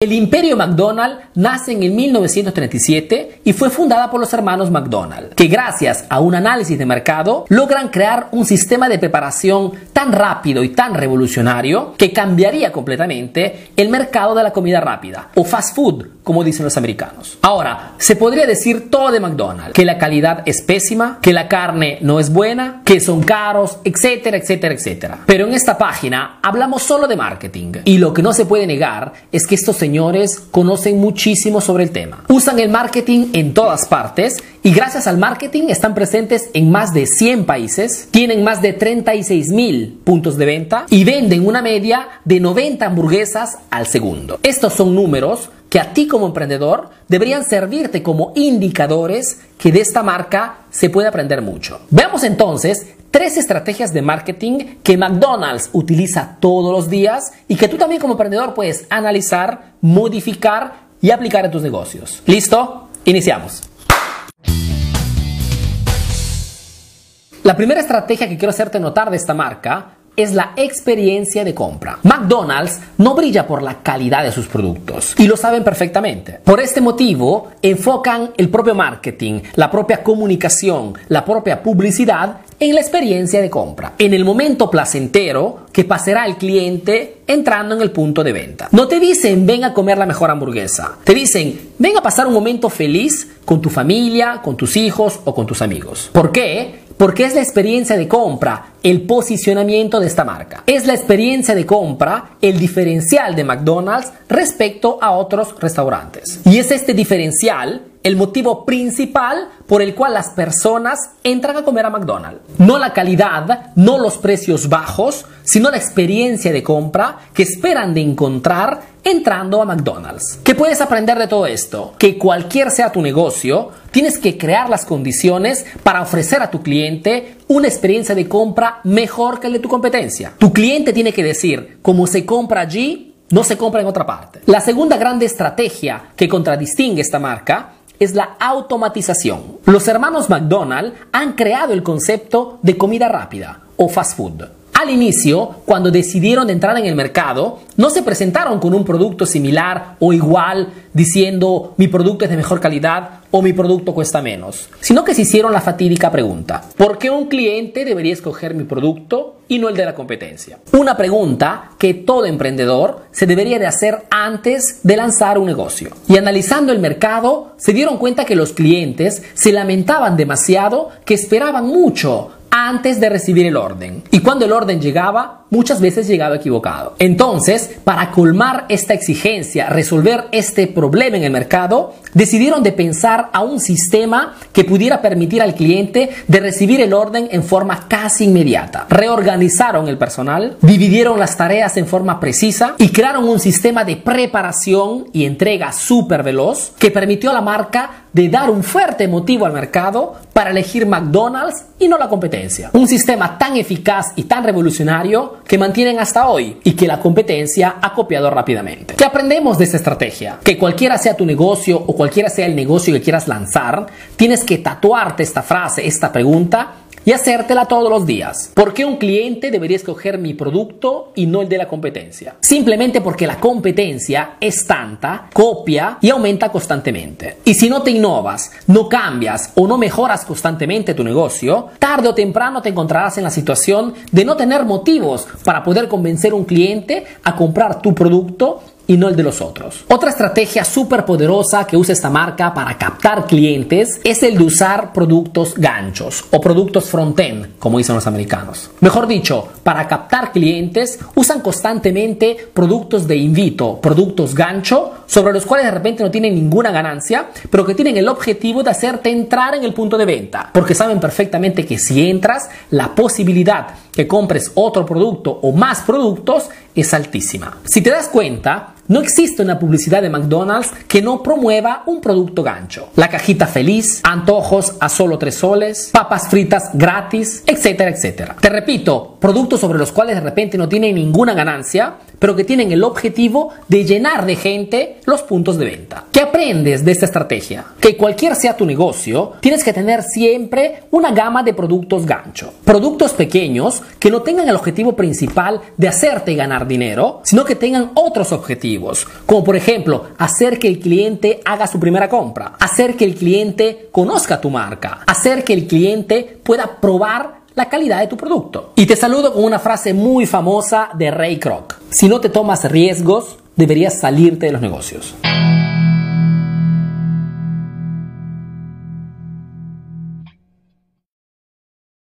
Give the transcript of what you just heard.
El imperio McDonald nace en el 1937 y fue fundada por los hermanos McDonald, que gracias a un análisis de mercado logran crear un sistema de preparación tan rápido y tan revolucionario que cambiaría completamente el mercado de la comida rápida o fast food, como dicen los americanos. Ahora, se podría decir todo de McDonald's, que la calidad es pésima, que la carne no es buena, que son caros, etcétera, etcétera, etcétera. Pero en esta página hablamos solo de marketing y lo que no se puede negar es que estos señores conocen muchísimo sobre el tema. Usan el marketing en todas partes y gracias al marketing están presentes en más de 100 países, tienen más de 36 mil puntos de venta y venden una media de 90 hamburguesas al segundo. Estos son números que a ti como emprendedor deberían servirte como indicadores que de esta marca se puede aprender mucho. Veamos entonces tres estrategias de marketing que McDonald's utiliza todos los días y que tú también como emprendedor puedes analizar, modificar y aplicar en tus negocios. ¿Listo? Iniciamos. La primera estrategia que quiero hacerte notar de esta marca es la experiencia de compra. McDonald's no brilla por la calidad de sus productos y lo saben perfectamente. Por este motivo, enfocan el propio marketing, la propia comunicación, la propia publicidad en la experiencia de compra, en el momento placentero que pasará el cliente entrando en el punto de venta. No te dicen ven a comer la mejor hamburguesa, te dicen ven a pasar un momento feliz con tu familia, con tus hijos o con tus amigos. ¿Por qué? Porque es la experiencia de compra, el posicionamiento de esta marca. Es la experiencia de compra, el diferencial de McDonald's respecto a otros restaurantes. Y es este diferencial el motivo principal por el cual las personas entran a comer a McDonald's. No la calidad, no los precios bajos, sino la experiencia de compra que esperan de encontrar entrando a McDonald's. ¿Qué puedes aprender de todo esto? Que cualquier sea tu negocio, tienes que crear las condiciones para ofrecer a tu cliente una experiencia de compra mejor que el de tu competencia. Tu cliente tiene que decir, como se compra allí, no se compra en otra parte. La segunda gran estrategia que contradistingue esta marca es la automatización. Los hermanos McDonald han creado el concepto de comida rápida o fast food. Al inicio, cuando decidieron entrar en el mercado, no se presentaron con un producto similar o igual diciendo mi producto es de mejor calidad o mi producto cuesta menos, sino que se hicieron la fatídica pregunta, ¿por qué un cliente debería escoger mi producto y no el de la competencia? Una pregunta que todo emprendedor se debería de hacer antes de lanzar un negocio. Y analizando el mercado, se dieron cuenta que los clientes se lamentaban demasiado, que esperaban mucho antes de recibir el orden. Y cuando el orden llegaba, muchas veces llegaba equivocado. Entonces, para colmar esta exigencia, resolver este problema en el mercado, decidieron de pensar a un sistema que pudiera permitir al cliente de recibir el orden en forma casi inmediata. Reorganizaron el personal, dividieron las tareas en forma precisa y crearon un sistema de preparación y entrega súper veloz que permitió a la marca de dar un fuerte motivo al mercado para elegir McDonald's y no la competencia. Un sistema tan eficaz y tan revolucionario que mantienen hasta hoy y que la competencia ha copiado rápidamente. ¿Qué aprendemos de esta estrategia? Que cualquiera sea tu negocio o cualquiera sea el negocio que quieras lanzar, tienes que tatuarte esta frase, esta pregunta y hacértela todos los días. ¿Por qué un cliente debería escoger mi producto y no el de la competencia? Simplemente porque la competencia es tanta, copia y aumenta constantemente. Y si no te innovas, no cambias o no mejoras constantemente tu negocio, tarde o temprano te encontrarás en la situación de no tener motivos para poder convencer a un cliente a comprar tu producto y no el de los otros. Otra estrategia súper poderosa que usa esta marca para captar clientes es el de usar productos ganchos o productos front-end, como dicen los americanos. Mejor dicho, para captar clientes usan constantemente productos de invito, productos gancho, sobre los cuales de repente no tienen ninguna ganancia, pero que tienen el objetivo de hacerte entrar en el punto de venta, porque saben perfectamente que si entras, la posibilidad que compres otro producto o más productos es altísima. Si te das cuenta, no existe una publicidad de McDonald's que no promueva un producto gancho. La cajita feliz, antojos a solo 3 soles, papas fritas gratis, etcétera, etcétera. Te repito, productos sobre los cuales de repente no tienen ninguna ganancia, pero que tienen el objetivo de llenar de gente los puntos de venta. ¿Qué aprendes de esta estrategia? Que cualquier sea tu negocio, tienes que tener siempre una gama de productos gancho. Productos pequeños que no tengan el objetivo principal de hacerte ganar dinero, sino que tengan otros objetivos, como por ejemplo hacer que el cliente haga su primera compra, hacer que el cliente conozca tu marca, hacer que el cliente pueda probar la calidad de tu producto. Y te saludo con una frase muy famosa de Ray Kroc. Si no te tomas riesgos, deberías salirte de los negocios.